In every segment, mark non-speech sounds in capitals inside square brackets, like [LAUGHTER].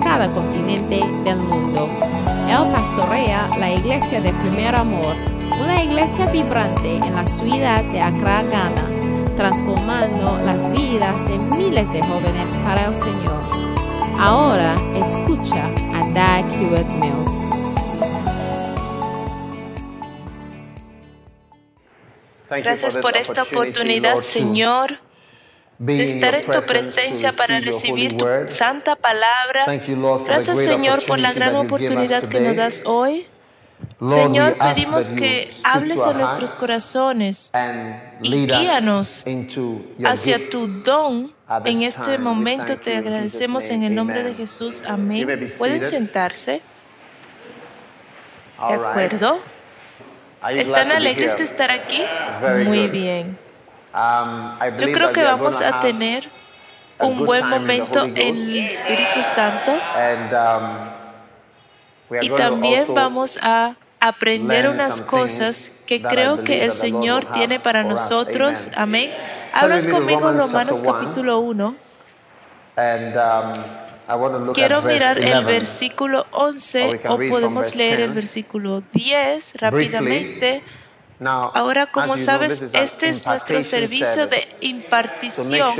cada continente del mundo. Él pastorea la iglesia de Primer Amor, una iglesia vibrante en la ciudad de Accra, Ghana, transformando las vidas de miles de jóvenes para el Señor. Ahora escucha a Dag Hewitt Mills. Gracias por esta oportunidad, Señor, de estar en tu presencia para recibir tu santa palabra. Gracias, Señor, por la gran oportunidad que nos das hoy. Señor, pedimos que hables a nuestros corazones y guíanos hacia tu don. En este momento te agradecemos en el nombre de Jesús. Amén. ¿Pueden sentarse? ¿De acuerdo? ¿Están alegres de estar aquí? Muy bien. Yo creo que vamos a tener un buen momento en el Espíritu Santo y también vamos a aprender unas cosas que creo que el Señor tiene para nosotros. Amén. Hablan conmigo Romanos capítulo 1. Quiero mirar el versículo 11 o podemos leer el versículo 10 rápidamente. Ahora, como sabes, este es nuestro servicio de impartición.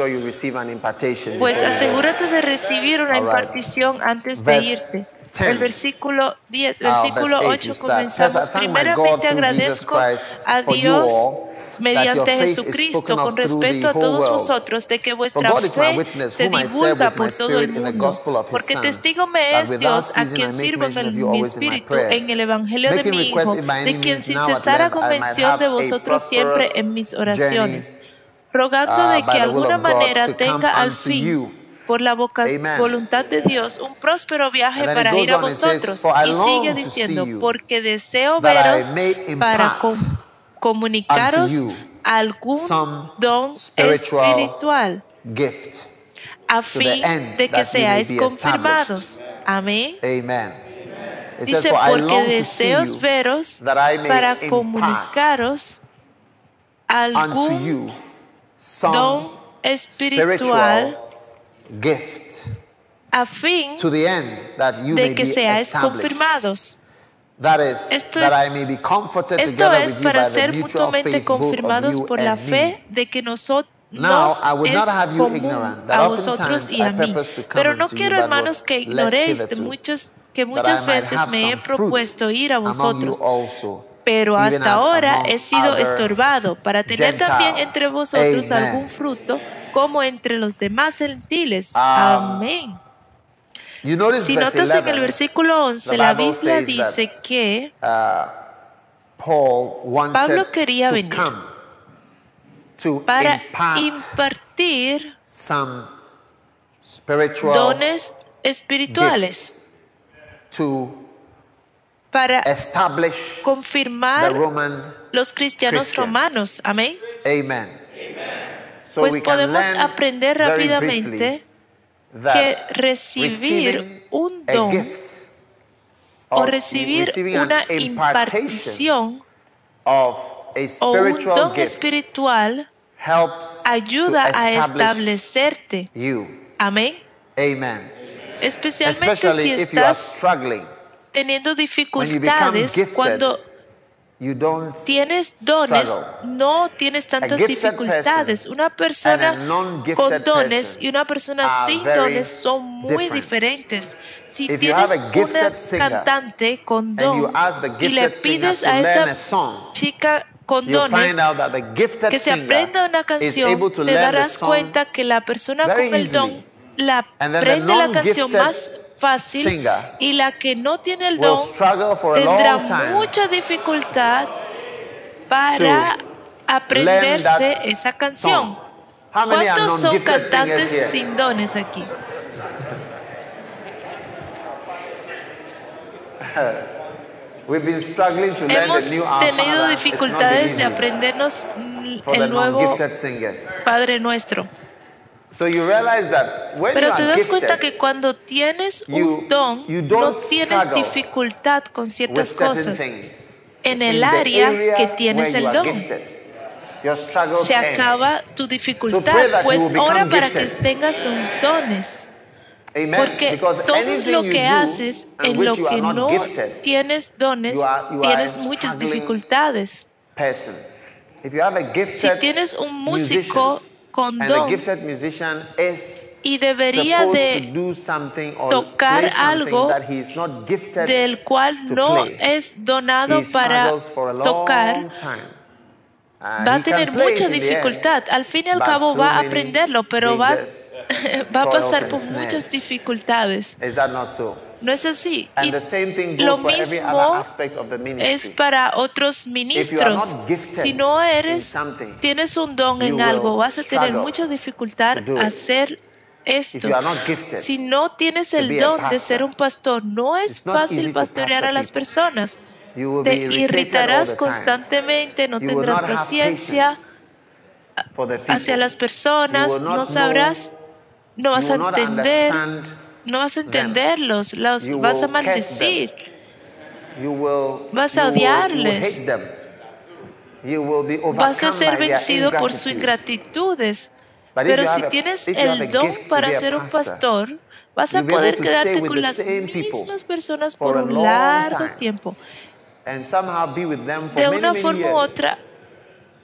Pues asegúrate de recibir una impartición antes de irte. El versículo 10, versículo 8 comenzamos. Primeramente agradezco a Dios mediante Jesucristo con respeto a todos vosotros de que vuestra fe se divulga por todo el mundo. Porque testigo me es Dios a quien sirvo en mi espíritu en el Evangelio de mi Hijo, de quien sin cesar hago mención de vosotros siempre en mis oraciones, rogando de que de alguna manera tenga al fin por la voluntad de Dios un próspero viaje para ir a vosotros. Y sigue diciendo, porque deseo veros para comunicaros algún don espiritual a fin de que seáis confirmados. Amén. Dice, porque deseo veros para comunicaros algún don espiritual a fin de que seáis confirmados. Esto es, esto es para ser mutuamente confirmados por la fe de que nosotros nos es común a vosotros y a mí. Pero no quiero, hermanos, que ignoréis de muchos, que muchas veces me he propuesto ir a vosotros. Pero hasta ahora he sido estorbado para tener también entre vosotros algún fruto como entre los demás gentiles. Amén. Si notas en el versículo 11, la Biblia dice que Pablo quería venir para impartir dones espirituales para confirmar los cristianos romanos. Amén. Pues podemos aprender rápidamente que recibir un don o recibir una impartición o un don espiritual ayuda a establecerte. Amén. Especialmente si estás teniendo dificultades cuando tienes dones, no tienes tantas dificultades. Una persona con dones y una persona sin dones son muy diferentes. Si tienes una cantante con don y le pides a esa chica con dones que se aprenda una canción, te darás cuenta que la persona con el don la aprende la canción más fácil y la que no tiene el don tendrá mucha dificultad para aprenderse esa canción. ¿Cuántos son cantantes sin dones aquí? [LAUGHS] Hemos tenido dificultades de aprendernos el nuevo Padre Nuestro. Pero te das cuenta que cuando tienes un don, no tienes dificultad con ciertas cosas en el área que tienes el don. Se acaba tu dificultad, pues ora para que tengas un dones. Porque todo lo que haces en lo que no tienes dones, tienes muchas dificultades. Si tienes un músico con don. y debería de tocar algo del cual no es donado para tocar, va a tener mucha dificultad. Al fin y al cabo va a aprenderlo, pero va [LAUGHS] va a pasar por muchas dificultades. ¿No es así? Y lo mismo es para otros ministros. Si no eres, tienes un don en algo, vas a tener mucha dificultad hacer esto. Si no tienes el don de ser un pastor, no es fácil pastorear a las personas. Te irritarás constantemente, no tendrás paciencia hacia las personas, no sabrás no vas a entender, no vas a entenderlos, los vas a maldecir, vas a odiarles, vas a ser vencido por sus ingratitudes. Pero si tienes el don para ser un pastor, vas a poder quedarte con las mismas personas por un largo tiempo. De una forma u otra,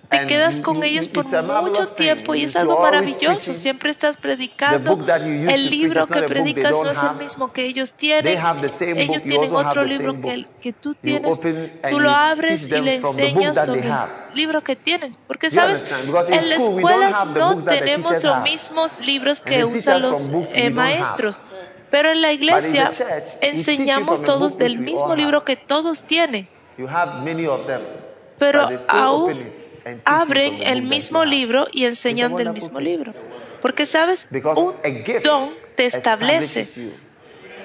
te quedas con ellos por mucho tiempo y es algo maravilloso. Siempre estás predicando. El libro que predicas no es el mismo que ellos tienen. Ellos tienen otro libro que, que tú tienes. Tú lo abres y le enseñas sobre el libro que tienen. Porque, ¿sabes? En la escuela no tenemos los mismos libros que usan los eh, maestros. Pero en la iglesia enseñamos todos del mismo libro que todos tienen. Pero aún abren el mismo libro y enseñan del mismo libro. Porque sabes, un don te establece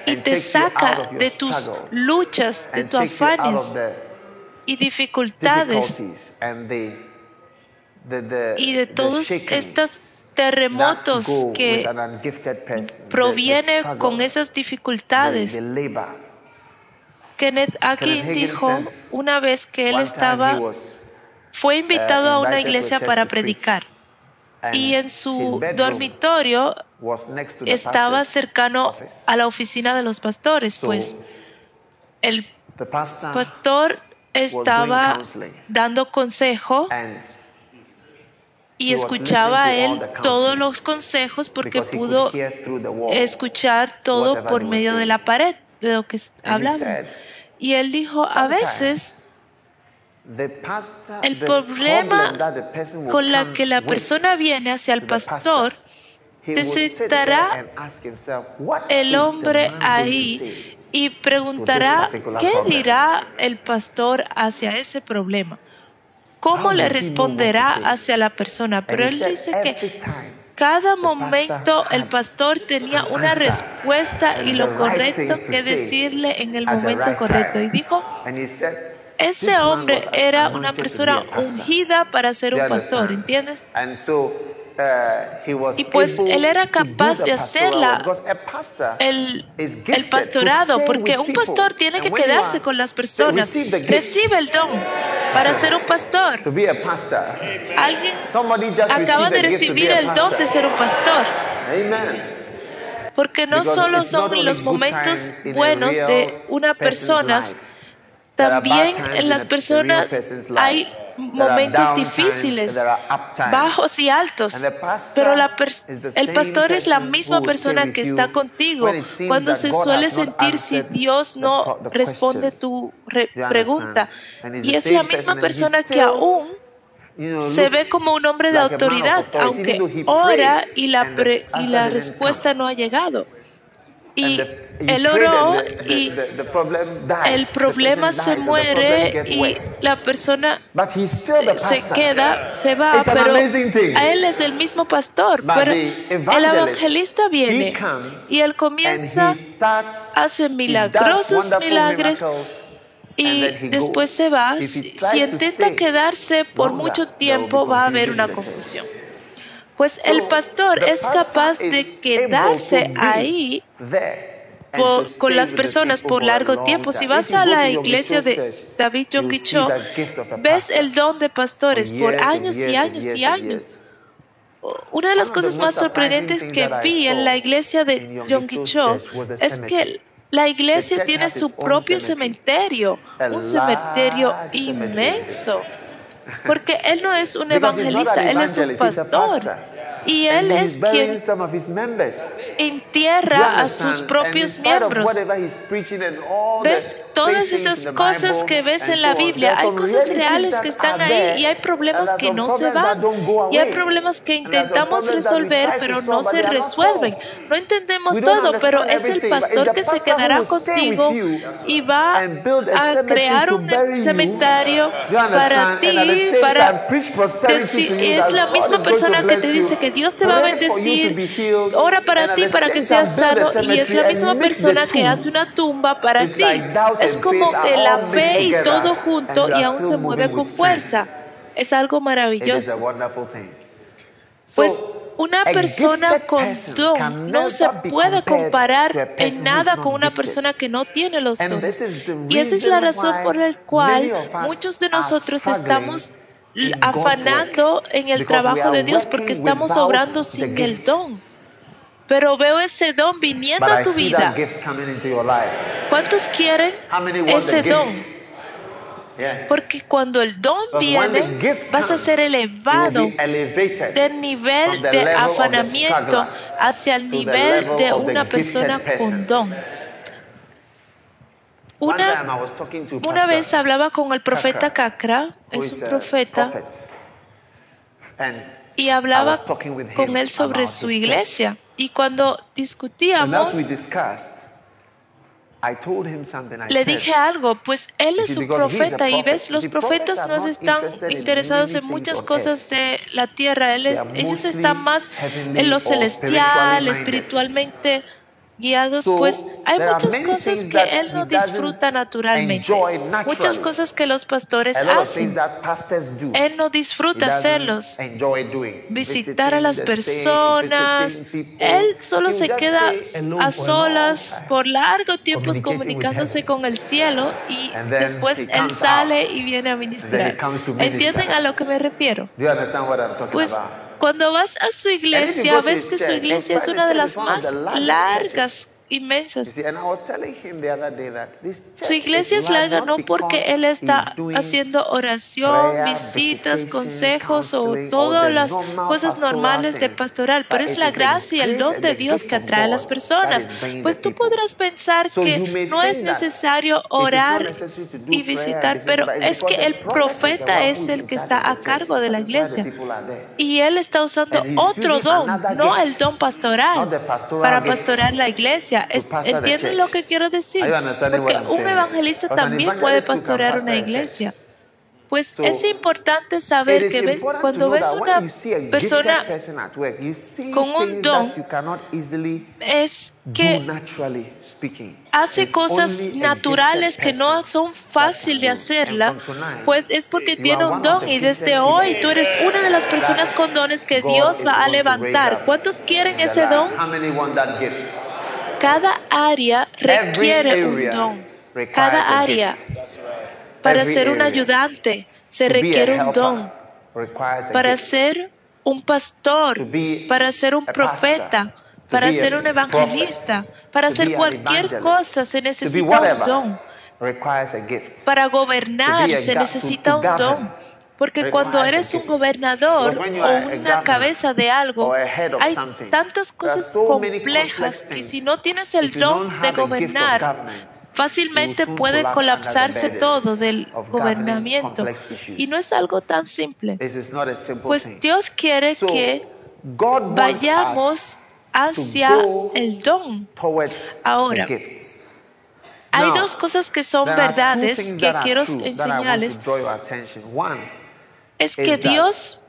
y te saca de tus luchas, de tus afanes y dificultades y de todos estos terremotos que provienen con esas dificultades. Kenneth Akin dijo una vez que él estaba fue invitado a una iglesia para predicar. Y en su dormitorio estaba cercano a la oficina de los pastores, pues el pastor estaba dando consejo y escuchaba a él todos los consejos porque pudo escuchar todo por medio de la pared de lo que hablaba. Y él dijo, a veces el problema con la que la persona viene hacia el pastor, te sentará el hombre ahí y preguntará, ¿qué dirá el pastor hacia ese problema? ¿Cómo le responderá hacia la persona? Pero él dice que cada momento el pastor tenía una respuesta y lo correcto que decirle en el momento correcto. Y dijo, ese hombre era una persona ungida para ser un pastor, ¿entiendes? Uh, y pues él era capaz de hacerla el, el pastorado, porque un pastor tiene que quedarse con las personas. Recibe el don para ser un pastor. Alguien acaba de recibir el don de ser un pastor. Porque no solo son los momentos buenos de una persona también en las personas hay momentos difíciles, bajos y altos, pero el pastor es la misma persona que está contigo. cuando se suele sentir si Dios no responde tu pregunta. Y es la misma persona que aún se ve como un hombre de autoridad, aunque ora y la, y la respuesta no ha llegado. y él oró y el problema se muere y la persona se, queda, se va, pero a él es el mismo pastor. Pero el evangelista viene y él comienza, hace milagrosos milagros y después se va. Si intenta quedarse por mucho tiempo, va a haber una confusión. Pues el pastor es capaz de quedarse ahí con las personas por largo tiempo. Si vas a la iglesia de David Cho, ves el don de pastores por años y años y años. Una de las cosas más sorprendentes que vi en la iglesia de Cho es que la iglesia tiene su propio cementerio, un cementerio inmenso, porque él no es un evangelista, él es un pastor. Y él es quien entierra a sus propios miembros. ¿Ves? Todas esas cosas que ves en la Biblia, hay cosas reales que están ahí y hay problemas que no se van. Y hay problemas que intentamos resolver, pero no se resuelven. No entendemos todo, pero es el pastor que se quedará contigo y va a crear un cementerio para ti, para es la misma persona que te dice que Dios te va a bendecir, ora para ti para que seas sano y es la misma persona que hace una tumba para ti. Es como que la fe y todo junto y aún se mueve con fuerza. Es algo maravilloso. Pues una persona con don no se puede comparar en nada con una persona que no tiene los dones. Y esa es la razón por la cual muchos de nosotros estamos afanando en el trabajo de Dios porque estamos obrando sin el don pero veo ese don viniendo a tu vida. ¿Cuántos quieren ese don? Porque cuando el don viene, vas a ser elevado del nivel de afanamiento hacia el nivel de una persona con don. Una, una vez hablaba con el profeta Kakra, es un profeta, y hablaba con él sobre su iglesia. Y cuando discutíamos, le dije algo, pues él es un profeta y ves, los profetas no están interesados en muchas cosas de la tierra, ellos están más en lo celestial, espiritualmente guiados, pues hay muchas cosas que Él no disfruta naturalmente, muchas cosas que los pastores hacen. Él no disfruta hacerlos, visitar a las personas. Él solo se queda a solas por largo tiempos comunicándose con el cielo y después Él sale y viene a ministrar. ¿Entienden a lo que me refiero? Pues cuando vas a su iglesia, ves que su iglesia es una de las más largas inmensas. Su iglesia es larga no porque Él está haciendo oración, visitas, consejos o todas las cosas normales de pastoral, pero es la gracia y el don de Dios que atrae a las personas. Pues tú podrás pensar que no es necesario orar y visitar, pero es que el profeta es el que está a cargo de la iglesia. Y Él está usando otro don, no el don pastoral, para pastorar la iglesia ¿Entienden lo que quiero decir? Porque un evangelista también puede pastorear una iglesia. Pues es importante saber que cuando ves una persona con un don, es que hace cosas naturales que no son fáciles de hacerla, pues es porque tiene un don y desde hoy tú eres una de las personas con dones que Dios va a levantar. ¿Cuántos quieren ese don? Cada área requiere un don. Cada área. Para ser un ayudante se requiere un don. Para ser un pastor, para ser un profeta, para ser un evangelista, para hacer cualquier cosa se necesita un don. Para gobernar se necesita un don. Porque cuando eres un gobernador o una cabeza de algo, hay tantas cosas complejas que si no tienes el don de gobernar, fácilmente puede colapsarse todo del gobernamiento. Y no es algo tan simple. Pues Dios quiere que vayamos hacia el don. Ahora, hay dos cosas que son verdades que quiero enseñarles. Es que Dios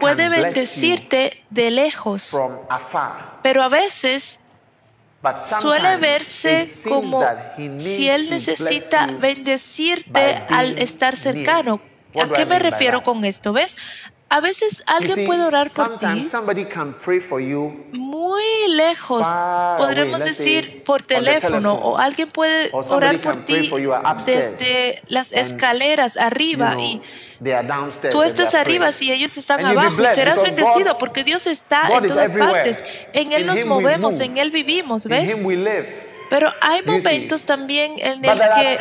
puede bendecirte de lejos, pero a veces suele verse como si Él necesita bendecirte al estar cercano. ¿A qué me refiero con esto? ¿Ves? A veces alguien puede orar por ti. muy lejos, podremos decir por teléfono, o alguien puede orar por ti desde las escaleras arriba y tú estás arriba si ellos están abajo y serás bendecido porque Dios está en todas partes. En Él nos movemos, en Él vivimos, ¿ves? Pero hay momentos también en el que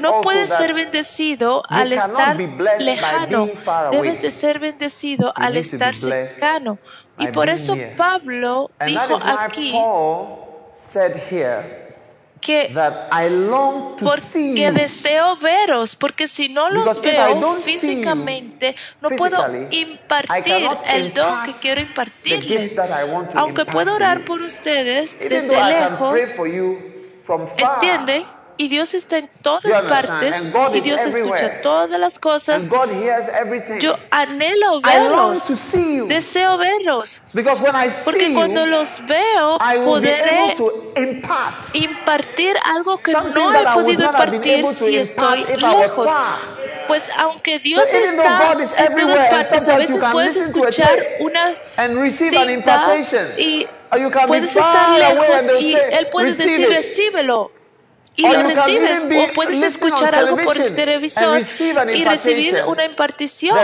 no puedes ser bendecido al estar lejano. Debes de ser bendecido al estar cercano. Y por eso Pablo dijo aquí que porque deseo veros, porque si no los veo físicamente, no puedo impartir el don que quiero impartirles. Aunque puedo orar por ustedes desde lejos, ¿Entiende? Y Dios está en todas partes y Dios escucha todas las cosas. Yo anhelo verlos, deseo verlos, porque cuando los veo podré impartir algo que no he podido impartir si estoy lejos. Pues aunque Dios está en todas partes, a veces puedes escuchar una cita y puedes estar lejos y Él puede decir, recíbelo y lo recibes o puedes escuchar algo por el televisor y recibir una impartición.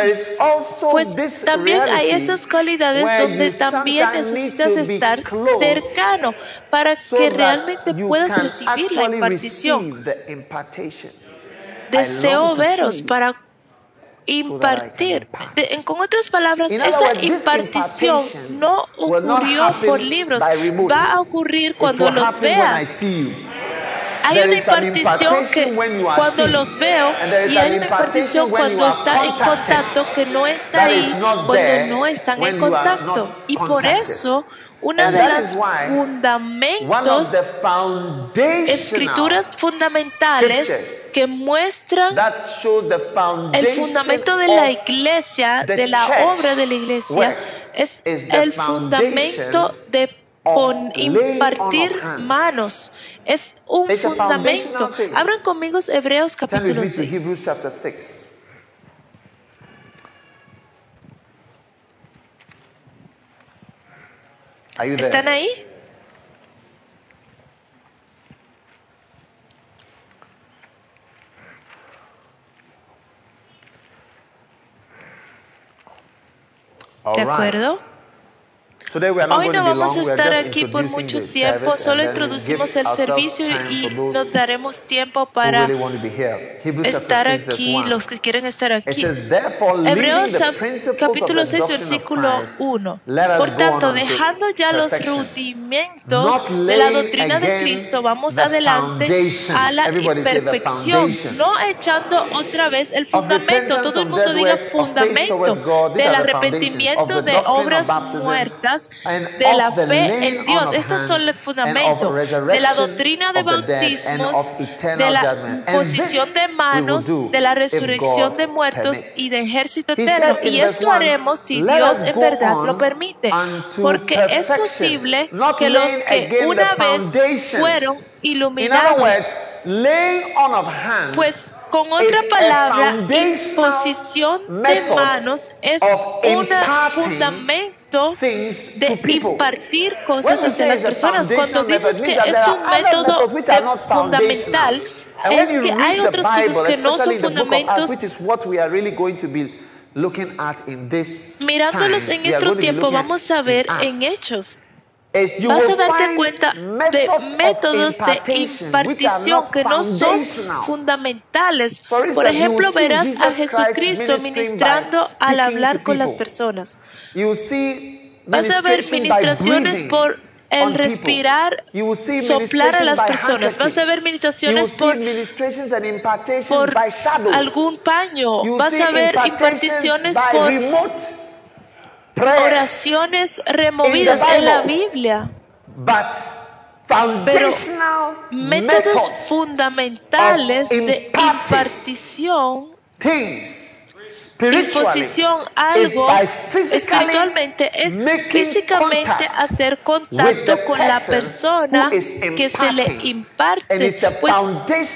Pues también hay esas cualidades donde también necesitas estar cercano para que realmente puedas recibir la impartición. Deseo veros para impartir. con otras palabras, esa impartición no ocurrió por libros, va a ocurrir cuando los veas. Hay una impartición que cuando los veo y hay una impartición cuando está en contacto que no está ahí cuando no están en contacto. Y por eso una de las fundamentos, escrituras fundamentales que muestran el fundamento de la iglesia, de la obra de la iglesia, es el fundamento de impartir manos. Es un fundamento. Abran conmigo Hebreos capítulo 6. ¿Están ahí? ¿De acuerdo? Hoy no vamos a estar aquí por mucho tiempo, solo introducimos el servicio y nos daremos tiempo para estar aquí, los que quieren estar aquí. Hebreos capítulo 6, versículo 1. Por tanto, dejando ya los rudimentos de la doctrina de Cristo, vamos adelante a la perfección, no echando otra vez el fundamento. Todo el mundo diga fundamento del arrepentimiento de obras muertas de la fe en Dios. Estos son los fundamentos de la doctrina de bautismos, de la posición de manos, de la resurrección de muertos y de ejército eterno. Y esto haremos si Dios en verdad lo permite, porque es posible que los que una vez fueron iluminados, pues con otra palabra, imposición de manos es un fundamento de impartir cosas hacia las personas. Cuando dices que es un método fundamental, es que hay otras cosas que no son fundamentos. Mirándolos en este tiempo, vamos a ver en Hechos vas a darte cuenta de métodos de impartición que no son fundamentales. Por ejemplo, verás a Jesucristo ministrando al hablar con las personas. Vas a ver ministraciones por el respirar, soplar a las personas. Vas a ver ministraciones por, por algún paño. Vas a ver imparticiones por oraciones removidas en la Biblia. Pero métodos fundamentales de impartición imposición algo espiritualmente es físicamente hacer contacto con la persona que se le imparte. Pues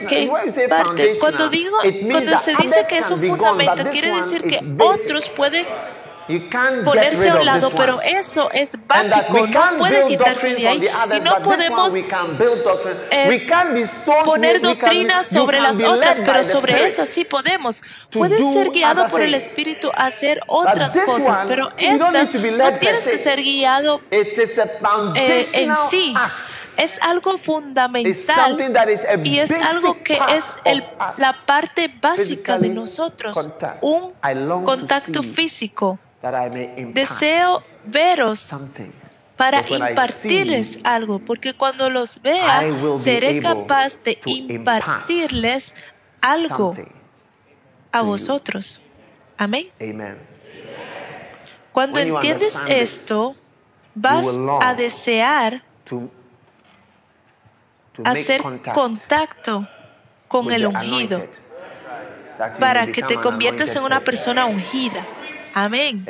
que imparte. Cuando digo, cuando se dice que es un fundamento, quiere decir que otros pueden ponerse a un lado, pero eso es básico, no puede quitarse de ahí. y no podemos eh, poner doctrinas sobre las otras, pero sobre esas sí podemos. Puedes ser guiado por el Espíritu a hacer otras cosas, pero estas no tienes que ser guiado eh, en sí es algo fundamental y es algo que es el, la parte básica de nosotros, un contacto físico. Deseo veros para impartirles algo, porque cuando los vea, seré capaz de impartirles algo a vosotros. Amén. Cuando entiendes esto, vas a desear hacer contacto con el ungido para que te conviertas en una persona ungida. Amén.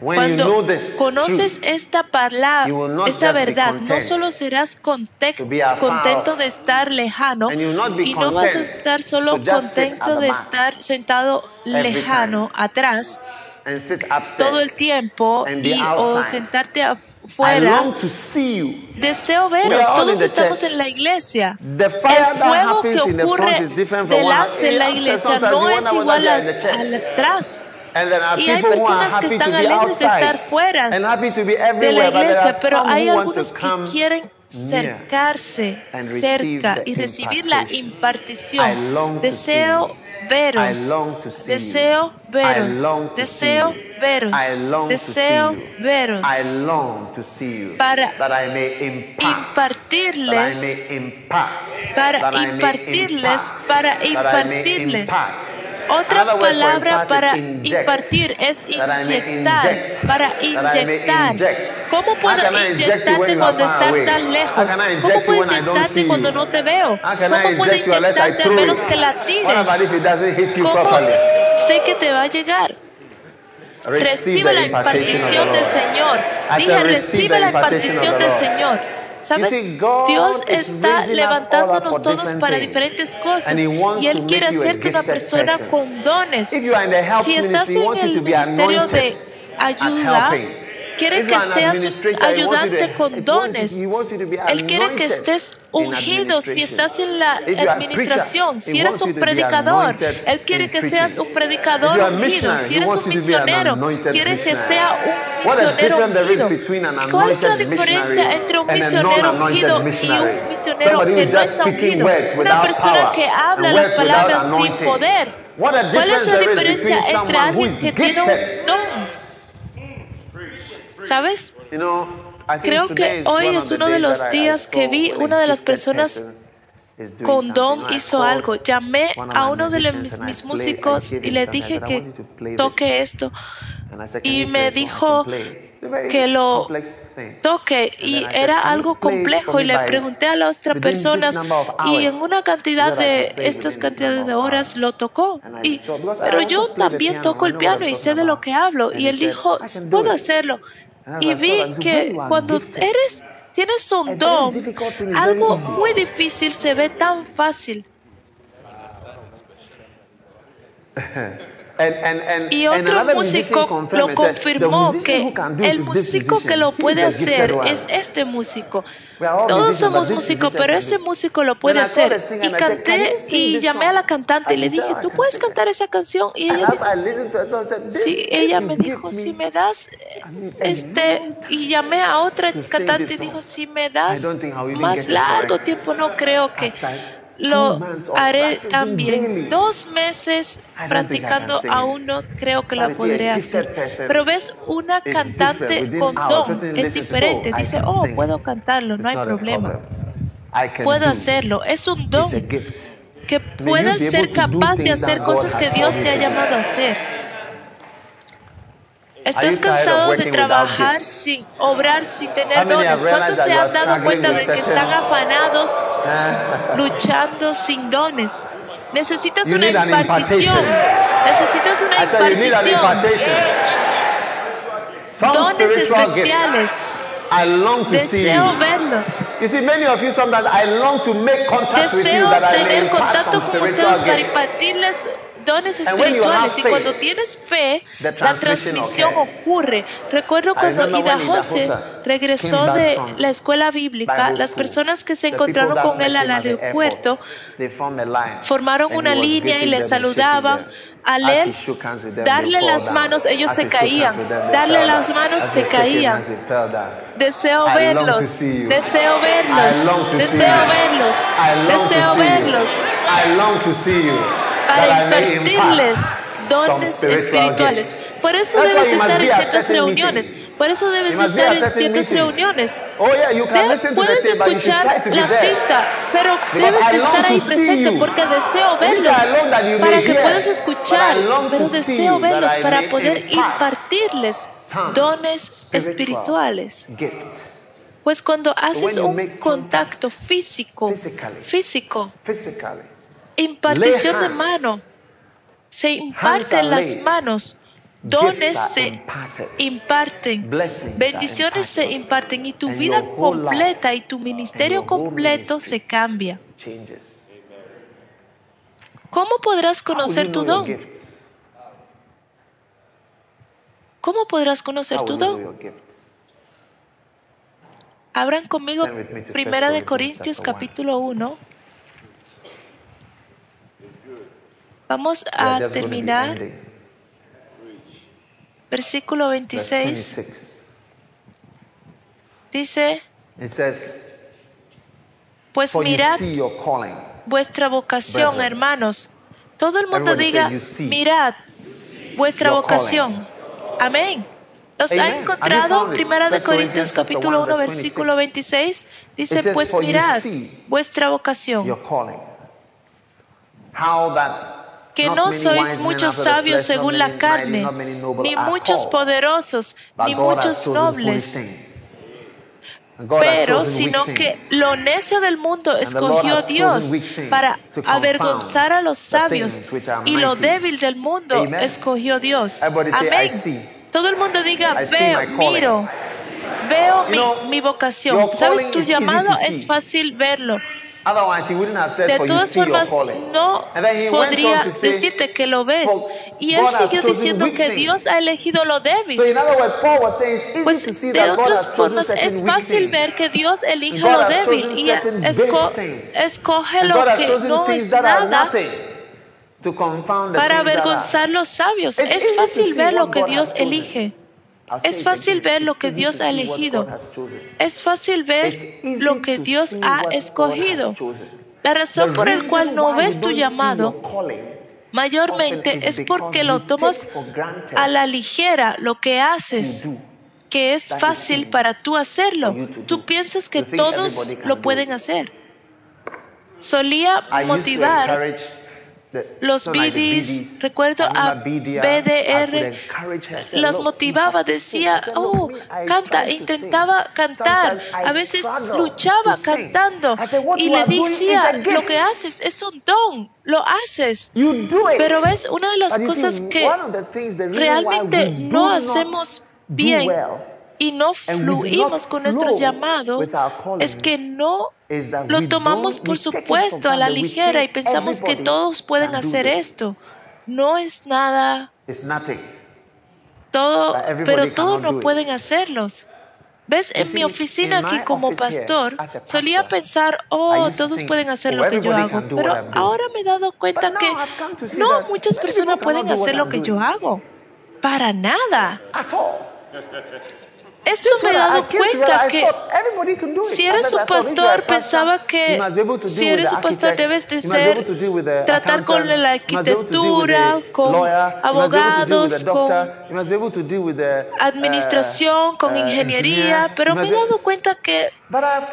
Cuando conoces esta palabra, esta verdad, no solo serás contento de estar lejano y no vas a estar solo contento de estar sentado lejano atrás todo el tiempo y, o sentarte afuera. Deseo veros, todos estamos en la iglesia. El fuego que ocurre delante de la iglesia no es igual al atrás. Y hay personas que están alegres de estar fuera de la iglesia, pero hay algunos que quieren acercarse cerca y recibir la impartición. Deseo veros, deseo veros, deseo veros, deseo veros, para impartirles, para impartirles, para impartirles. Otra palabra para impartir es inyectar, para inyectar. ¿Cómo puedo inyectarte cuando estás tan lejos? ¿Cómo puedo inyectarte cuando no te veo? ¿Cómo puedo inyectarte a menos que la tire? ¿Cómo sé que te va a llegar? Recibe la impartición del Señor. Dije, recibe la impartición del Señor. ¿Sabes? Dios está levantándonos todos para diferentes cosas y Él quiere hacerte una persona con dones. Si estás en el ministerio de ayuda, quiere que seas un ayudante con dones. Él quiere que estés ungido si estás en la administración, si eres un predicador. Él quiere que seas un predicador ungido. Si eres un misionero, quiere que sea un misionero ungido. ¿Cuál es la diferencia entre un misionero ungido y un misionero que no está ungido? Una persona que habla las palabras sin poder. ¿Cuál es la diferencia entre alguien que tiene un don? ¿Sabes? Creo que hoy es uno de los días que vi una de las personas con don hizo algo. Llamé a uno de mis, músicos y le dije que toque esto. Y me dijo que lo toque y era algo complejo y le pregunté a las otras personas y en una cantidad de estas cantidades de horas lo tocó. Y, pero yo también toco el piano y sé de lo que hablo y él dijo, puedo hacerlo. Ah, y vi que cuando eres, tienes un don, algo muy difícil se ve tan fácil. [LAUGHS] Y otro músico lo confirmó que el músico que lo puede hacer es este músico. Todos somos músicos, pero este músico lo puede hacer. Y canté y llamé a la cantante y le dije, ¿tú puedes cantar esa canción? Y ella me, sí, ella me dijo, si me das este, y llamé a otra cantante y dijo, si me das más largo tiempo, no creo que lo haré también. Dos meses practicando aún no creo que lo podré hacer. Pero ves, una cantante con don es diferente. Dice, oh, puedo cantarlo, no hay problema. Puedo hacerlo. Es un don que puedas ser capaz de hacer cosas que Dios te ha llamado a hacer. ¿Estás cansado de trabajar sin obrar, sin tener dones? ¿Cuántos se han dado cuenta de que están afanados, [LAUGHS] luchando sin dones? Necesitas una impartición. Necesitas una impartición. Dones especiales. Deseo verlos. Deseo tener contacto con ustedes para impartirles dones espirituales y cuando tienes fe, la transmisión ocurre. Recuerdo cuando Ida José regresó de la escuela bíblica, las personas que se encontraron con él al aeropuerto formaron una línea y le saludaban. Al él darle las manos, ellos se caían. Darle las manos, se caían. Deseo verlos. Deseo verlos. Deseo verlos. Deseo verlos para impartirles dones espirituales. Por eso debes de estar en ciertas reuniones. Por eso debes de estar en ciertas reuniones. Puedes escuchar la cinta, pero debes de estar ahí presente porque deseo verlos. Para que puedas escuchar, pero deseo verlos para poder impartirles dones espirituales. Pues cuando haces un contacto físico, físico, impartición de mano. Se imparten las manos. Dones se imparten, bendiciones se imparten y tu vida completa y tu ministerio completo se cambia. ¿Cómo podrás conocer tu don? ¿Cómo podrás conocer tu don? Abran conmigo Primera de Corintios capítulo 1. Vamos a terminar. Versículo 26. Dice, pues mirad vuestra vocación, hermanos. Todo el mundo diga, mirad vuestra vocación. Amén. ¿Los ha encontrado? Primera de Corintios capítulo 1 versículo 26 dice, pues mirad vuestra vocación que no sois muchos sabios según la carne, ni muchos poderosos, ni muchos nobles, pero sino que lo necio del mundo escogió Dios para avergonzar a los sabios y lo débil del mundo escogió Dios. Amén. Todo el mundo diga, veo, miro, veo mi, mi vocación. ¿Sabes? Tu llamado es fácil verlo. De todas formas, no podría decirte que lo ves. Y él siguió diciendo que Dios ha elegido lo débil. Pues de otras formas es fácil ver que Dios elige lo débil y escoge lo que no es nada para avergonzar los sabios. Es fácil ver lo que Dios elige. Es fácil ver lo que Dios ha elegido. Es fácil ver lo que Dios ha escogido. La razón por la cual no ves tu llamado mayormente es porque lo tomas a la ligera lo que haces, que es fácil para tú hacerlo. Tú piensas que todos lo pueden hacer. Solía motivar los BDs, recuerdo a BDR, las motivaba, decía, oh, canta, intentaba cantar, a veces luchaba cantando y le decía, lo que haces es un don, lo haces. Pero ves, una de las cosas que realmente no hacemos bien y no fluimos con nuestro llamado es que no lo tomamos por supuesto a la ligera y pensamos que todos pueden hacer esto. No es nada. Todo, pero todos no pueden hacerlos. ¿Ves? En mi oficina aquí como pastor solía pensar, oh, todos pueden hacer lo que yo hago, pero ahora me he dado cuenta que no, muchas personas pueden hacer lo que yo hago. Para nada. Eso me he dado cuenta que si eres un pastor, pensaba que si eres un pastor debes de ser, tratar con la arquitectura, con abogados, con administración, con ingeniería, pero me he dado cuenta que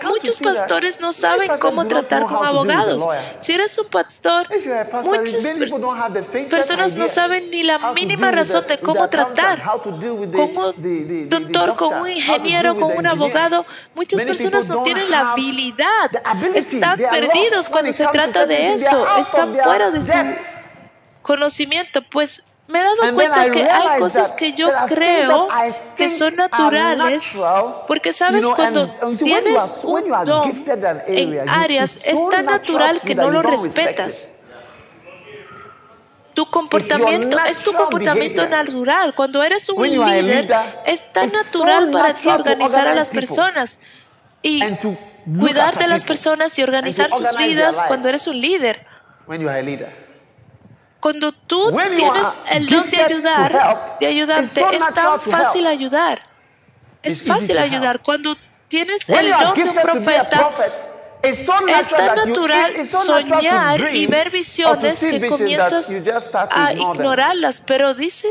muchos pastores no saben cómo tratar con abogados. Si eres un pastor, muchas personas no saben ni la mínima razón de cómo tratar con un doctor, con un ingeniero, con un abogado, muchas personas no tienen la habilidad, están perdidos cuando se trata de eso, están fuera de su conocimiento, pues me he dado cuenta que hay cosas que yo creo que son naturales, porque sabes, cuando tienes un don en áreas, es tan natural que no lo respetas. Tu comportamiento es tu comportamiento natural. Cuando eres un líder, es tan natural para ti organizar a las personas y cuidar de las personas y organizar sus vidas cuando eres un líder. Cuando tú tienes el don de ayudar, de ayudarte, es tan fácil ayudar. Es fácil ayudar. Cuando tienes el don de un profeta, es tan natural soñar y ver visiones que comienzas a ignorarlas, pero dice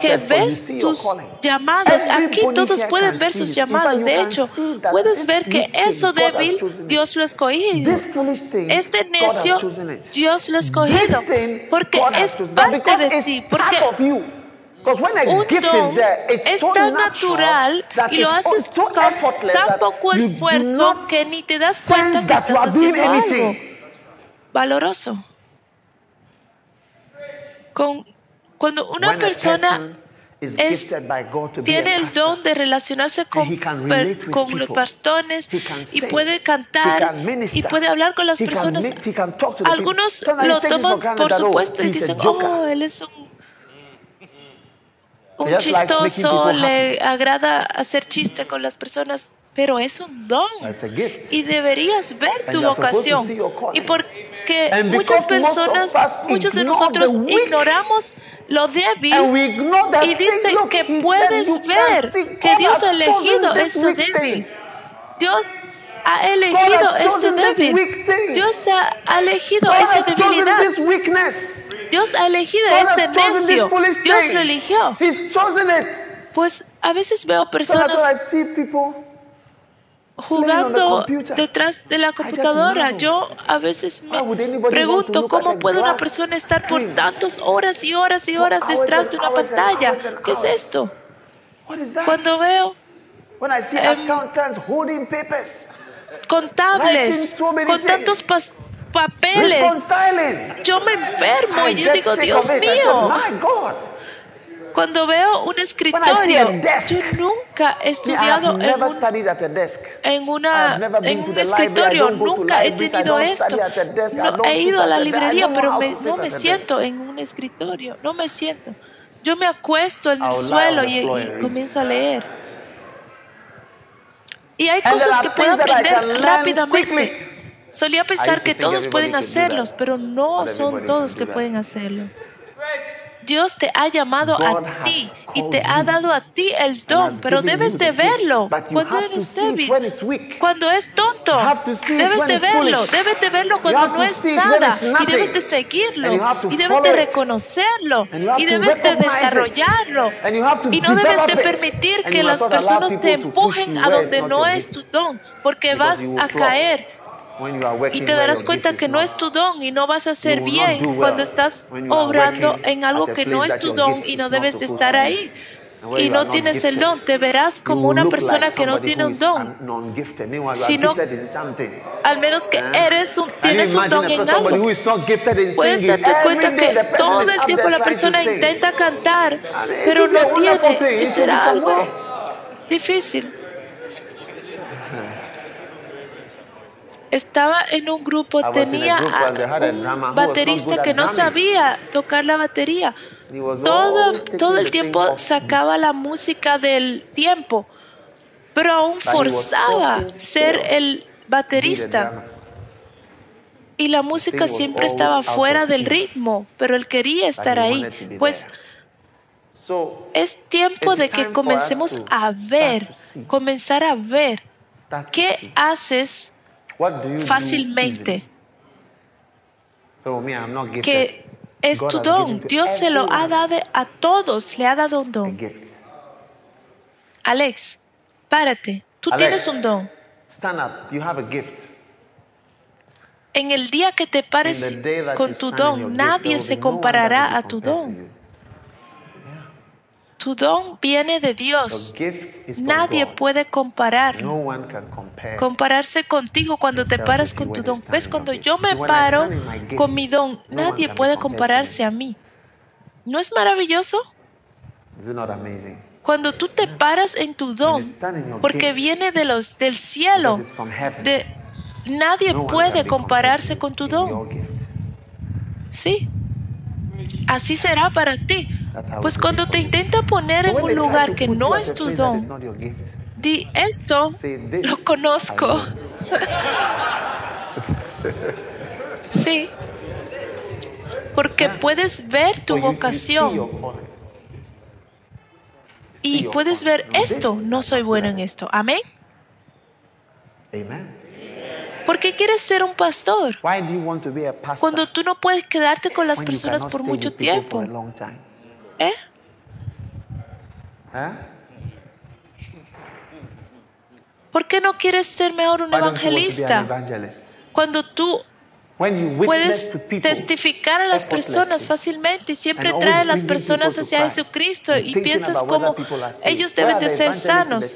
que ves tus llamados. Aquí todos pueden ver sus llamados. De hecho, puedes ver que eso débil Dios lo escogido. Este necio Dios lo escogido porque es parte de ti. Porque un don es tan natural y lo haces con tan poco esfuerzo que ni te das cuenta que estás haciendo algo. valoroso. cuando una persona tiene el don de relacionarse con, con los pastores y puede cantar y puede hablar con las personas. Algunos lo toman por supuesto y dicen, oh, él es un un chistoso, le agrada hacer chiste con las personas, pero es un don. Y deberías ver tu vocación. Y porque muchas personas, muchos de nosotros ignoramos lo débil y dicen que puedes ver que Dios ha elegido ese débil. Dios ha elegido ese débil. Dios ha elegido esa debilidad. Dios ha elegido ese necio. Dios lo eligió. Pues a veces veo personas jugando detrás de la computadora. Yo a veces me pregunto cómo puede una persona estar por tantas horas y horas y horas detrás de una pantalla. ¿Qué es esto? Cuando veo contables, con tantos papeles. Yo me enfermo y yo digo, Dios mío. Cuando veo un escritorio, yo nunca he estudiado en un, en un escritorio, nunca he tenido esto. No, he ido a la librería, pero no me siento en un escritorio, no me siento. Yo me acuesto en el suelo y comienzo a leer. Y hay cosas que puedo aprender rápidamente. Solía pensar que todos pueden hacerlos, pero no son todos que pueden hacerlo. Dios te ha llamado a ti y te ha dado a ti el don, pero debes de verlo cuando eres débil, cuando es tonto. Debes de verlo, debes de verlo cuando no es nada y debes de seguirlo y debes de reconocerlo y debes de desarrollarlo. Y no debes de permitir que las personas te empujen a donde no es tu don porque vas a caer y te darás cuenta que no es tu don y no vas a hacer bien cuando estás obrando en algo que no es tu don y no debes de estar ahí. Y no tienes el don, te verás como una persona que no tiene un don, sino al menos que eres un, tienes un don en algo. Puedes darte cuenta que todo el tiempo la persona intenta cantar, pero no tiene, y será algo difícil. Estaba en un grupo, tenía un baterista que no sabía tocar la batería. Todo, todo el tiempo sacaba la música del tiempo, pero aún forzaba ser el baterista. Y la música siempre estaba fuera del ritmo, pero él quería estar ahí. Pues Es tiempo de que comencemos a ver, comenzar a ver qué haces fácilmente. Que es tu don. Dios se lo ha dado a todos, le ha dado un don. Alex, párate. Tú tienes un don. En el día que te pares con tu don, nadie se comparará a tu don. Tu don viene de Dios. Nadie puede comparar. Compararse contigo cuando te paras con tu don. ¿Ves? Cuando yo me paro con mi don, nadie puede compararse a mí. ¿No es maravilloso? Cuando tú te paras en tu don, porque viene de los, del cielo, de, nadie puede compararse con tu don. Sí. Así será para ti. Pues cuando te intenta poner en un lugar que no es tu don, di esto, lo conozco. [LAUGHS] sí. Porque puedes ver tu vocación. Y puedes ver esto, no soy bueno en esto. Amén. ¿Por qué quieres ser un pastor? Cuando tú no puedes quedarte con las personas por mucho tiempo. ¿Eh? ¿Por qué no quieres ser mejor un evangelista? Cuando tú puedes testificar a las personas fácilmente y siempre trae a las personas hacia Jesucristo y piensas como ellos deben de ser sanos.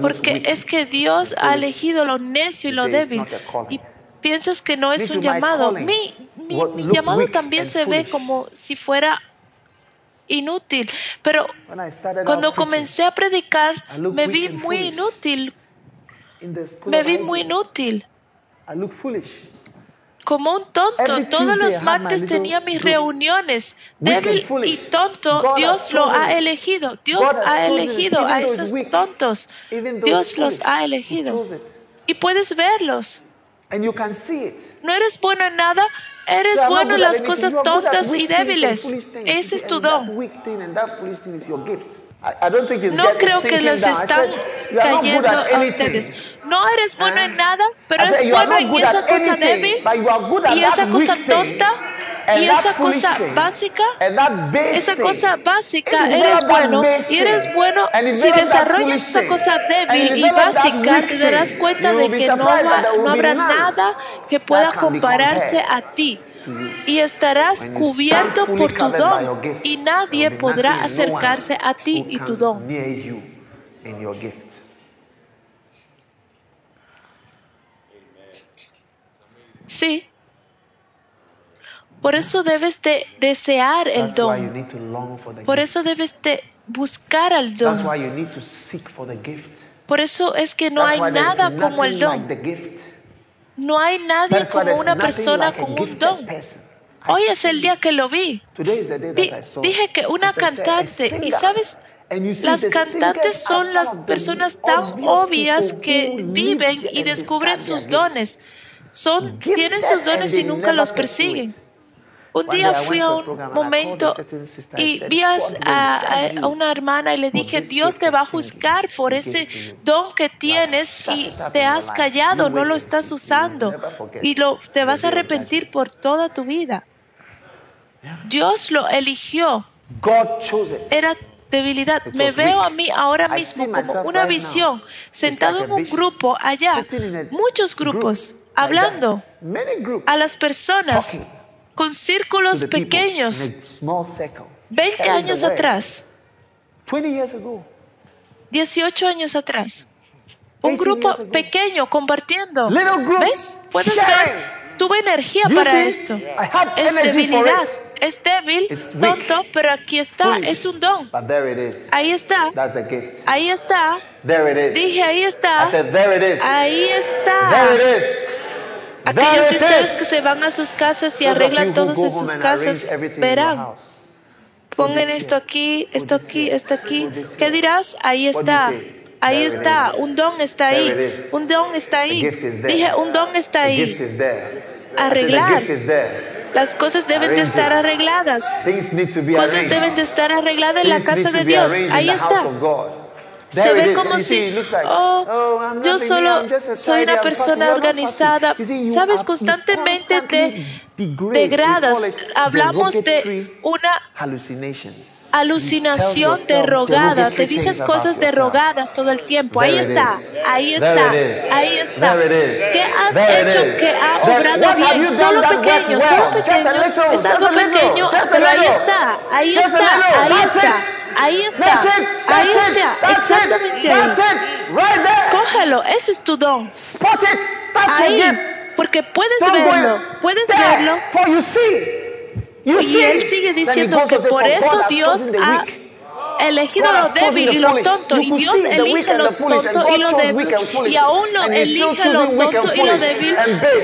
Porque es que Dios ha elegido lo necio y lo débil. Y piensas que no es un llamado. Mi, mi llamado también se ve como si fuera inútil. Pero cuando comencé a predicar, me vi muy inútil. Me vi muy inútil. Como un tonto, todos los martes tenía mis reuniones. Débil y tonto, Dios lo ha elegido. Dios ha elegido a esos tontos. Dios los ha elegido. Y puedes verlos. No eres bueno en nada, Eres bueno en las cosas tontas y débiles. Ese es tu don. No creo que les están cayendo a ustedes. No eres bueno en nada, pero eres bueno en esa cosa débil y esa cosa tonta y esa cosa básica, esa cosa básica, eres bueno y eres bueno si desarrollas esa cosa débil y básica, te darás cuenta de que no, no habrá nada que pueda compararse a ti. y estarás cubierto por tu don y nadie podrá acercarse a ti y tu don. Sí. Por eso debes de desear el don. Por eso debes de buscar al don. Por eso es que no hay nada como el don. No hay nadie como una persona con un don. Hoy es el día que lo vi. dije que una cantante, y sabes, las cantantes son las personas tan obvias que viven y descubren sus dones. Son, tienen sus dones y nunca los persiguen. Un día fui a un momento y vi a, una hermana y le dije, Dios te va a juzgar por ese don que tienes y te has callado, no lo estás usando y lo, te vas a arrepentir por toda tu vida. Dios lo eligió. Era debilidad. Me veo a mí ahora mismo como una visión, sentado en un grupo allá, muchos grupos, hablando a las personas con círculos pequeños. 20 años atrás. 18 años atrás. Un grupo pequeño compartiendo. ¿Ves? Puedes ver. Tuve energía para esto. Es debilidad. Es débil, tonto, pero aquí está. Es un don. Ahí está. Ahí está. Dije, ahí está. Ahí está. Aquellos de ustedes que se van a sus casas y arreglan todos en sus casas, verán. Pongan esto aquí, esto aquí, esto aquí. ¿Qué dirás? Ahí está. Ahí está. Un don está ahí. Un don está ahí. Dije, un don está ahí. Arreglar. Las cosas deben de estar arregladas. Cosas deben de estar arregladas en la casa de Dios. Ahí está. Se ve como si, oh, oh yo solo soy una persona organizada. Sabes, constantemente te degradas. Hablamos de una alucinación derogada. Te dices cosas derogadas todo el tiempo. Ahí está, ahí está, ahí está. ¿Qué has hecho que ha obrado bien? Solo pequeño, solo pequeño. Es algo pequeño, pero ahí está, ahí está, ahí está. Ahí está, ahí está, exactamente ahí. Cógelo, ese es tu don. Ahí, porque puedes verlo, puedes verlo. Y él sigue diciendo que por eso Dios ha elegido lo débil y lo tonto, y Dios elige lo tonto y lo débil, y aún lo elige lo tonto y lo débil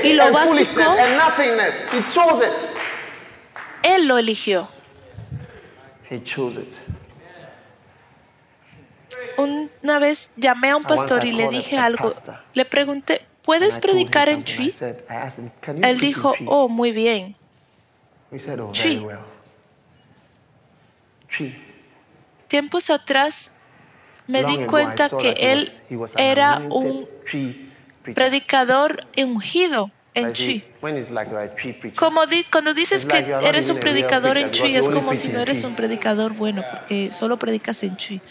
y lo básico. Él lo eligió. Una vez llamé a un pastor y le dije algo. Le pregunté, ¿puedes predicar en Tree? Él dijo, oh, muy bien. Oh, Tiempos atrás me di cuenta que él era un predicador ungido en Chi. Como cuando dices que eres un predicador en Chi, es como si no eres un predicador bueno, porque solo predicas en Chi.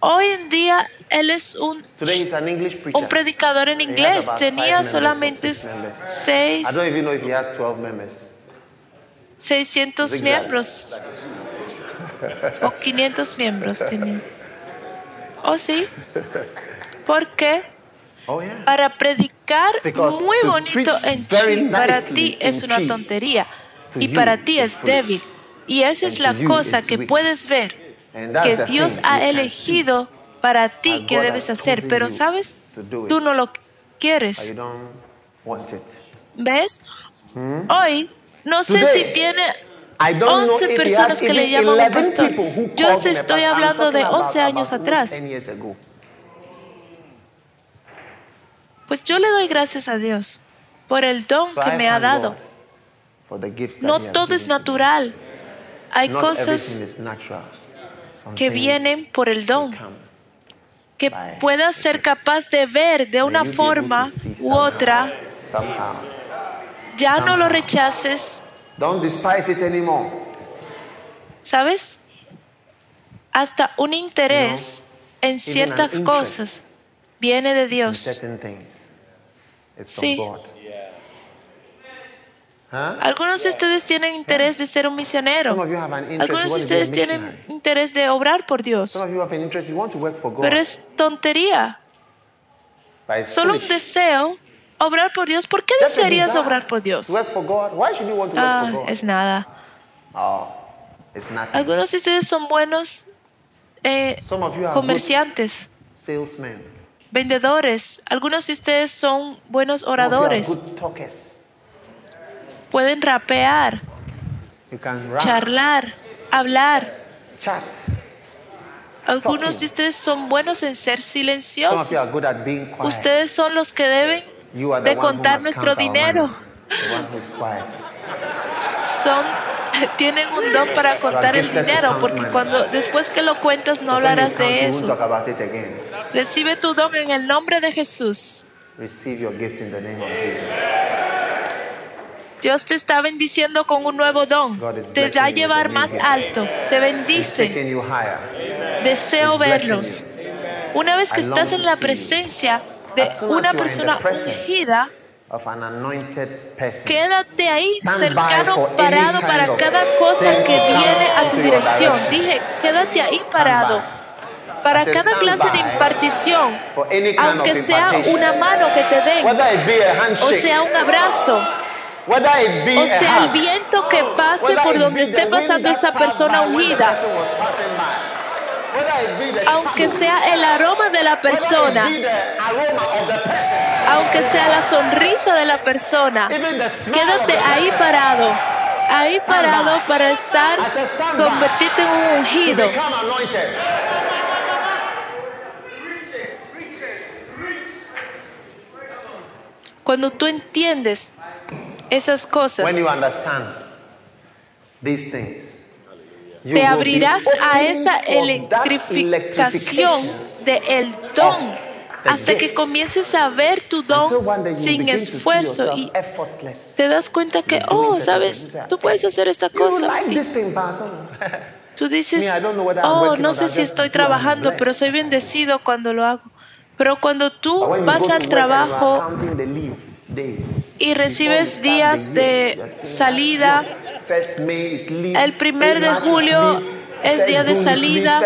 Hoy en día él es un, un predicador en inglés. Tenía solamente seis 600 miembros. O 500 miembros tenía. ¿Oh sí? ¿Por qué? Oh, para predicar muy bonito en ti, para ti es una tontería. Y para ti es débil. Y esa es la cosa que puedes ver, que Dios ha elegido para ti que debes hacer, pero sabes, tú no lo quieres. ¿Ves? Hmm? Hoy no sé si tiene 11 personas que le llaman un pastor. Yo estoy hablando de 11 años atrás. Pues yo le doy gracias a Dios por el don que me ha dado. No todo es natural. Hay cosas que vienen por el don, que puedas ser capaz de ver de una forma u otra ya no lo rechaces. ¿Sabes? Hasta un interés en ciertas cosas viene de Dios. Sí. Algunos de ustedes tienen interés de ser un misionero. Algunos de ustedes tienen interés de obrar por Dios. Pero es tontería. Solo un deseo Obrar por Dios. ¿Por qué desearías obrar por Dios? Ah, es nada. Oh, Algunos de ustedes son buenos eh, comerciantes, vendedores. Algunos de ustedes son buenos oradores. Pueden rapear, charlar, hablar. Algunos de ustedes son buenos en ser silenciosos. Ustedes son los que deben de contar nuestro dinero. Son [LAUGHS] tienen un don para contar el dinero, porque cuando después que lo cuentas no hablarás de eso. Recibe tu don en el nombre de Jesús. Dios te está bendiciendo con un nuevo don. Te va a llevar más alto. Te bendice. Deseo verlos. Una vez que estás en la presencia de una persona ungida, quédate ahí cercano, parado para cada cosa que viene a tu dirección. Dije, quédate ahí parado para cada clase de impartición, aunque sea una mano que te den, o sea un abrazo, o sea el viento que pase por donde esté pasando esa persona ungida. aunque sea el aroma de la persona, aunque sea la sonrisa de la persona, quédate ahí parado, ahí parado para estar, convertirte en un ungido. Cuando tú entiendes esas cosas, te abrirás a esa electrificación del el don hasta que comiences a ver tu don sin esfuerzo y te das cuenta que, oh, sabes, tú puedes hacer esta cosa. [LAUGHS] Tú dices, oh, no sé si estoy trabajando, pero soy bendecido cuando lo hago. Pero cuando tú vas al trabajo y recibes días de salida, el primer de julio es día de salida.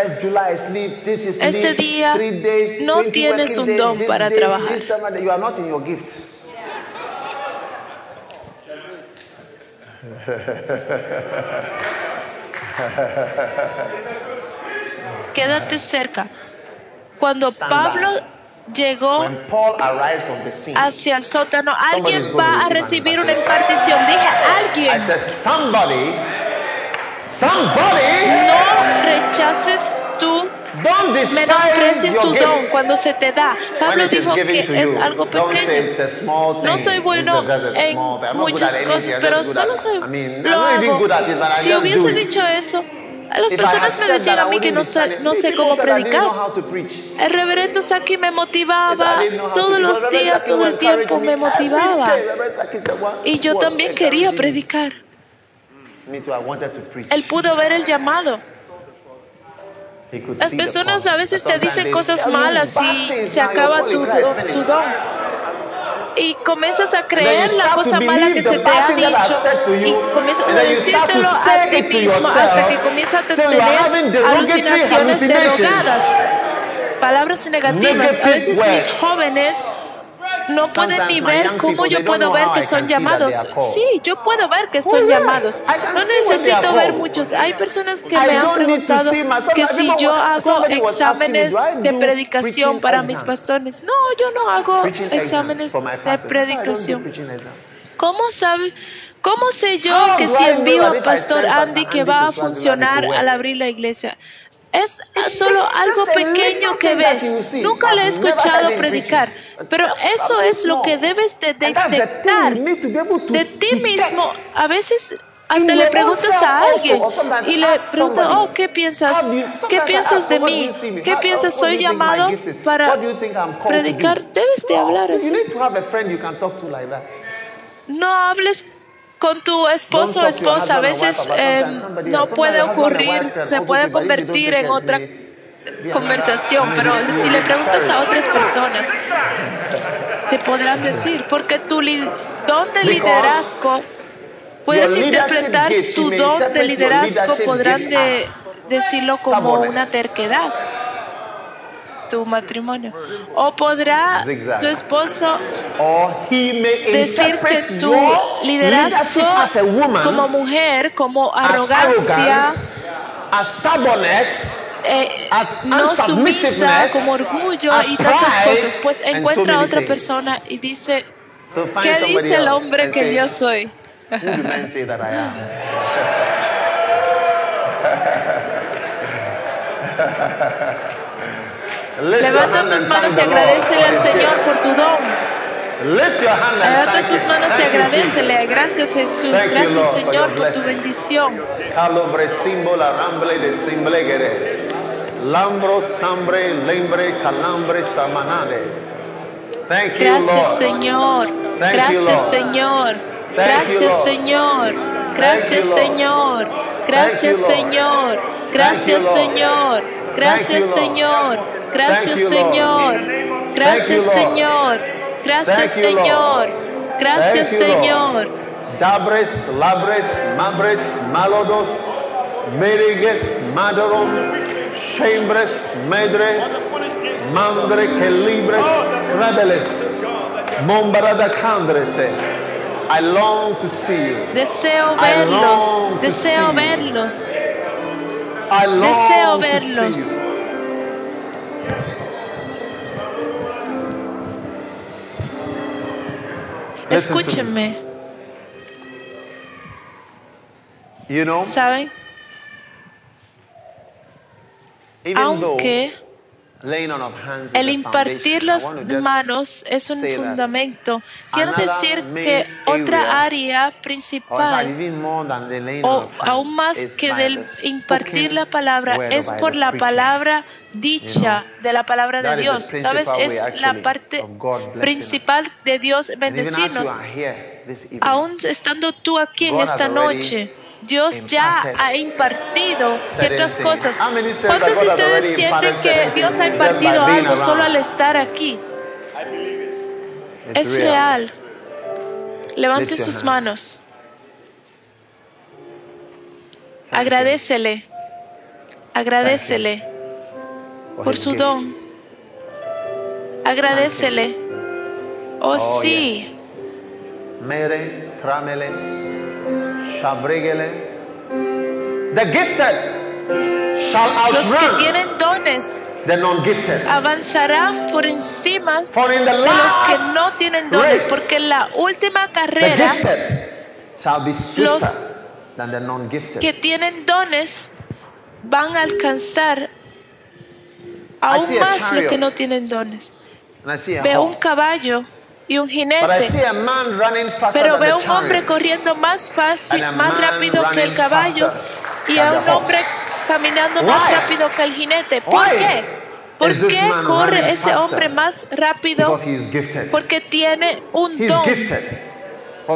Este día no tienes un don para trabajar. Quédate cerca. Cuando Pablo llegó hacia el sótano, alguien va a recibir una impartición. Dije, alguien. No rechaces tu menosprecies tu don cuando se te da. Pablo dijo que es algo pequeño. No soy bueno en muchas cosas, pero solo soy, lo hago. Si hubiese dicho eso, las personas me decían a mí que no sé, no sé cómo predicar. El reverendo Saki me motivaba todos los días, todo el tiempo me motivaba. Y yo también quería predicar. Él pudo ver el llamado. Las personas a veces te dicen cosas malas y se acaba tu, tu don. Y comienzas a creer la cosa mala que se te ha dicho y comienzas a decírtelo a ti mismo hasta que comienzas a tener alucinaciones derogadas, palabras negativas. A veces mis jóvenes no pueden ni ver cómo yo puedo ver que son llamados. Sí, yo puedo ver que son llamados. No necesito ver muchos. Hay personas que me han preguntado que si yo hago exámenes de predicación para mis pastores. No, yo no hago exámenes de predicación. ¿Cómo sabe? ¿Cómo sé yo que si envío a Pastor Andy que va a funcionar al abrir la iglesia? Es solo algo pequeño que ves. Nunca le he escuchado predicar, pero eso es lo que debes de detectar de ti mismo. A veces hasta le preguntas a alguien y le preguntas, oh, ¿qué piensas? ¿Qué piensas de mí? ¿Qué piensas? Soy llamado para predicar. Debes de hablar así. No hables con tu esposo o esposa. A veces eh, no puede ocurrir, se puede convertir en otra conversación, pero si le preguntas a otras personas, te podrán decir, porque tu don de liderazgo, puedes interpretar tu don de liderazgo, podrán decirlo como una terquedad tu matrimonio. O podrá tu esposo decir que tu liderazgo como mujer, como arrogancia, eh, no sumisa, como orgullo y tantas cosas, pues encuentra a otra persona y dice, ¿qué dice el hombre que yo soy? [LAUGHS] Levanta tus manos y agradecele al Señor por tu don. Levanta tus manos y agradecele. Gracias Jesús. Gracias Señor por tu bendición. Lambro, sambre, lembre, calambre, samanade. Gracias Señor. Gracias Señor. Gracias Señor. Gracias Señor. Gracias Señor. Gracias Señor. Gracias Señor. Gracias Señor. Gracias Señor. Gracias Señor. Gracias Señor. Dabres, labres, mabres, malodos, merigues, madorom, chambres, medre, mandre que libres, rebeles, mombarada candrese. I long to see you. Deseo verlos, deseo verlos. Deseo verlos. Escúchenme. ¿Saben? Aunque El impartir las manos es un fundamento. Quiero decir que otra área principal, o aún más que del impartir la palabra, es por la palabra dicha de la palabra de Dios. ¿Sabes? Es la parte principal de Dios bendecirnos. Aún estando tú aquí en esta noche, Dios ya ha impartido ciertas cosas. ¿Cuántos de ustedes sienten que Dios ha impartido algo solo al estar aquí? Es real. Levante sus manos. Agradecele. Agradecele por su don. Agradecele. Oh, Los que tienen dones avanzarán por encima de los que no tienen dones, porque en la última carrera los que tienen dones van a alcanzar aún más los que no tienen dones. Veo un caballo y un jinete. Pero veo un hombre corriendo más fácil, más rápido que el caballo y a un hombre caminando más rápido que el jinete. ¿Por qué? ¿Por qué corre ese hombre más rápido? Porque tiene un don.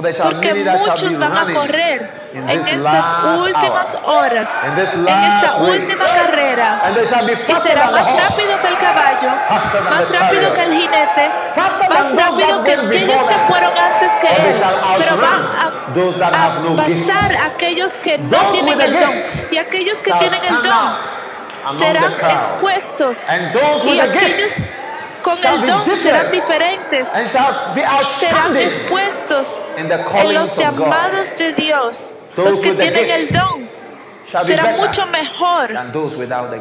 Porque muchos van a correr en estas últimas horas, en esta última carrera, y será más rápido que el caballo, más rápido que el jinete, más rápido que aquellos que fueron antes que él, pero van a, pasar aquellos que no tienen el don, y aquellos que tienen el don serán expuestos, y aquellos con el don serán diferentes, serán expuestos en los llamados de Dios. Los que tienen el don serán mucho mejor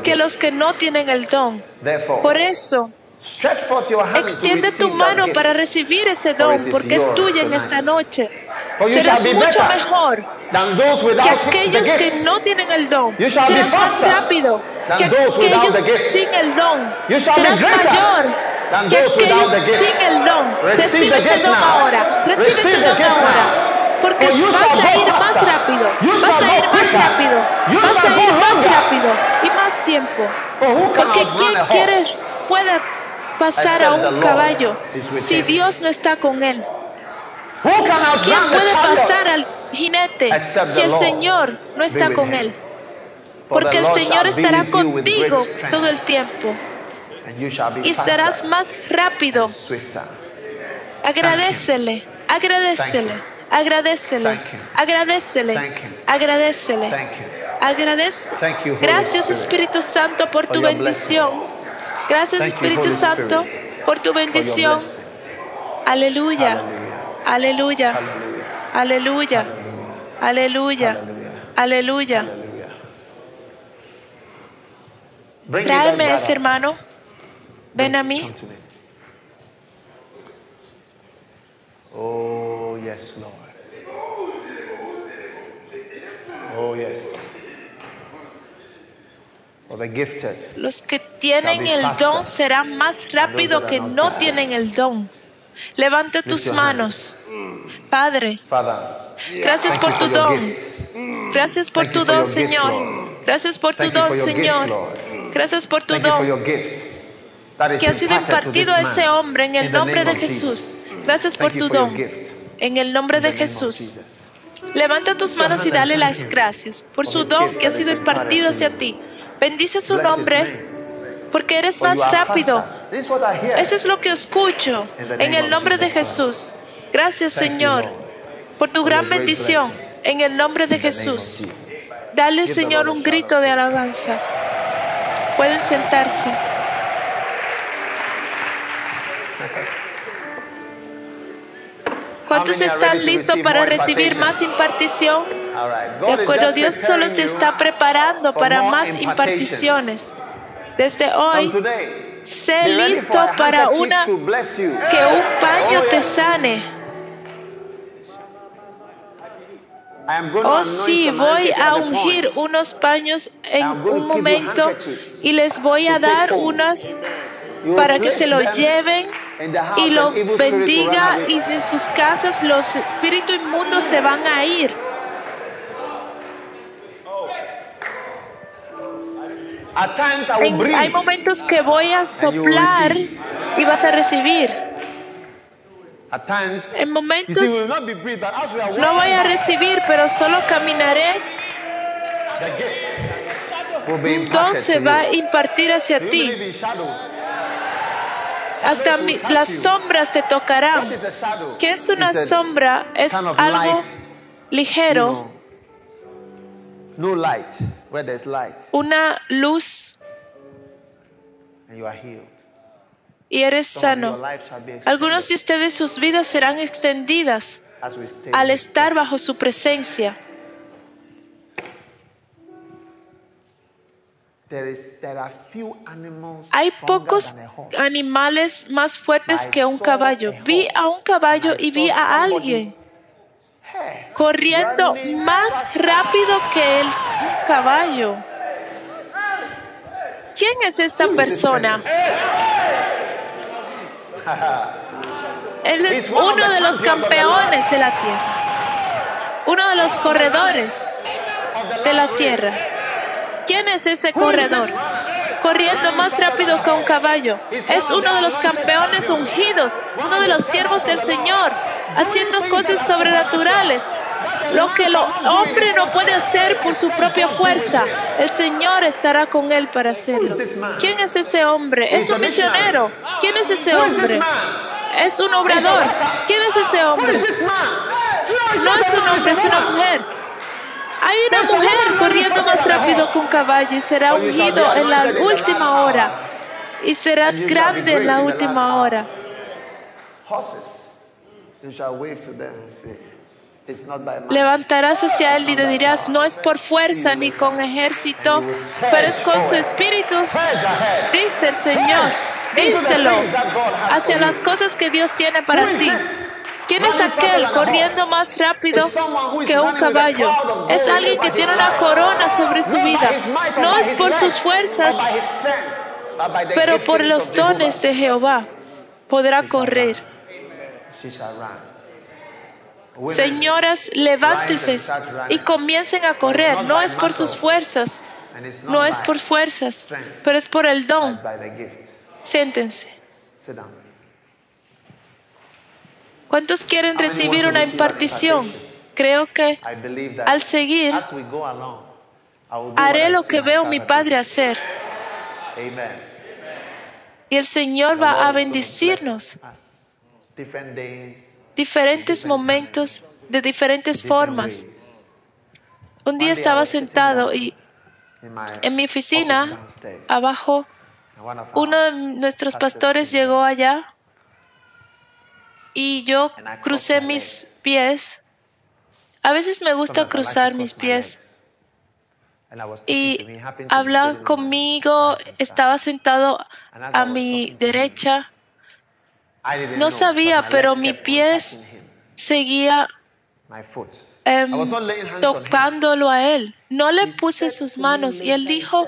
que los que no tienen el don. Por eso, extiende tu mano para recibir ese don, porque es tuya en esta noche. Serás mucho mejor que aquellos que no tienen el don. Serás más rápido que aquellos sin el don. Serás mayor que aquellos sin el don. Recibe ese don ahora. Recibe ese don ahora. Porque vas a ir más rápido. Vas a ir más rápido. Vas a ir más rápido y más tiempo. Porque ¿quién quiere, puede pasar a un caballo si Dios no está con él? ¿Quién puede pasar al jinete si el Señor no está con él? Porque el Señor estará contigo todo el tiempo y serás más rápido. Agradecele, agradecele, agradecele, agradecele, agradecele. Agradece. Gracias Espíritu Santo por tu bendición. Gracias Espíritu Santo por tu bendición. Aleluya. Aleluya. Aleluya. Aleluya. Aleluya. Tráeme ese hermano. Ven a mí. Oh, yes, Lord. Oh, yes. Los que tienen el don serán más rápido que no tienen el don. Levanta tus manos. Padre, gracias por tu don. Gracias por tu don, Señor. Gracias por tu don, Señor. Gracias por tu don que ha sido impartido a ese hombre en el nombre de Jesús. Gracias por tu don. En el nombre de Jesús. Levanta tus manos y dale las gracias por su don que ha sido impartido hacia ti. Bendice su nombre porque eres más rápido. Eso es lo que escucho en el nombre de Jesús. Gracias Señor por tu gran bendición en el nombre de Jesús. Dale Señor un grito de alabanza. Pueden sentarse. ¿Cuántos están listos para recibir más impartición? De acuerdo, Dios solo te está preparando para más imparticiones. Desde hoy, sé listo para una que un paño te sane. Oh sí, voy a ungir unos paños en un momento y les voy a dar unas para que se lo lleven y lo bendiga y en sus casas los espíritus inmundos se van a ir. hay momentos que voy a soplar y vas a recibir. En momentos no voy a recibir, pero solo caminaré. Un don se va a impartir hacia ti. Hasta las sombras te tocarán. ¿Qué es una sombra? Es algo ligero. Una luz. Y eres sano. Algunos de ustedes sus vidas serán extendidas al estar bajo su presencia. Hay pocos animales más fuertes que un caballo. Vi a un caballo y vi a alguien corriendo más rápido que el caballo. ¿Quién es esta persona? [LAUGHS] Él es uno de los campeones de la tierra, uno de los corredores de la tierra. ¿Quién es ese corredor? Corriendo más rápido que un caballo. Es uno de los campeones ungidos, uno de los siervos del Señor, haciendo cosas sobrenaturales. Lo que el hombre no puede hacer por su propia fuerza, el Señor estará con él para hacerlo. ¿Quién es ese hombre? Es un misionero. ¿Quién es ese hombre? Es un obrador. ¿Quién es ese hombre? No es un hombre, es una mujer. Hay una mujer corriendo más rápido que un caballo y será ungido en la última hora. Y serás grande en la última hora. Levantarás hacia él y le dirás, no es por fuerza ni con ejército, pero es con su espíritu, dice el Señor. Díselo hacia las cosas que Dios tiene para ti. ¿Quién es aquel corriendo más rápido que un caballo? Es alguien que tiene una corona sobre su vida. No es por sus fuerzas, pero por los dones de Jehová podrá correr. Señoras, levántense y comiencen a correr. No es por sus fuerzas, no es por fuerzas, pero es por el don. Siéntense. ¿Cuántos quieren recibir una impartición? Creo que al seguir, haré lo que veo mi Padre hacer. Y el Señor va a bendecirnos. diferentes momentos de diferentes formas. Un día estaba sentado y en mi oficina, abajo, uno de nuestros pastores llegó allá y yo crucé mis pies. A veces me gusta cruzar mis pies. Y habla conmigo, estaba sentado a mi derecha. No sabía, pero mi pie seguía em, tocándolo a él. No le puse sus manos y él dijo,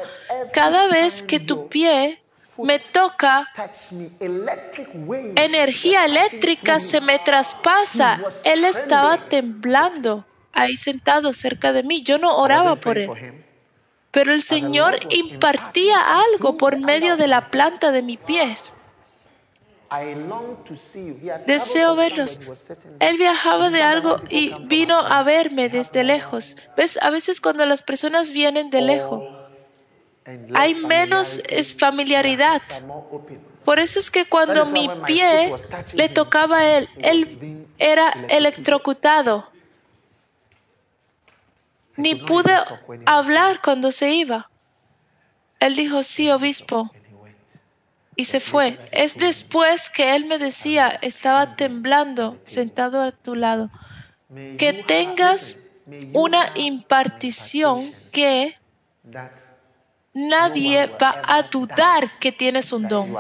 cada vez que tu pie me toca, energía eléctrica se me traspasa. Él estaba temblando ahí sentado cerca de mí. Yo no oraba por él. Pero el Señor impartía algo por medio de la planta de mis pies. Deseo verlos. Él viajaba de algo y vino a verme desde lejos. ¿Ves? A veces cuando las personas vienen de lejos, hay menos familiaridad. Por eso es que cuando mi pie le tocaba a él, él era electrocutado. Ni pude hablar cuando se iba. Él dijo, sí, obispo. Y se fue. Es después que él me decía, estaba temblando sentado a tu lado, que tengas una impartición que nadie va a dudar que tienes un don.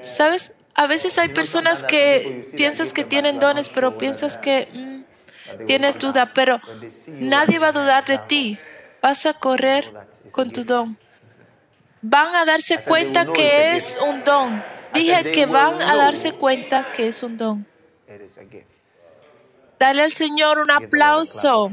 ¿Sabes? A veces hay personas que piensas que tienen dones, pero piensas que mm, tienes duda, pero nadie va a dudar de ti. Vas a correr con tu don. Van a darse cuenta que es un don. Dije que van a darse cuenta que es un don. Dale al Señor un aplauso.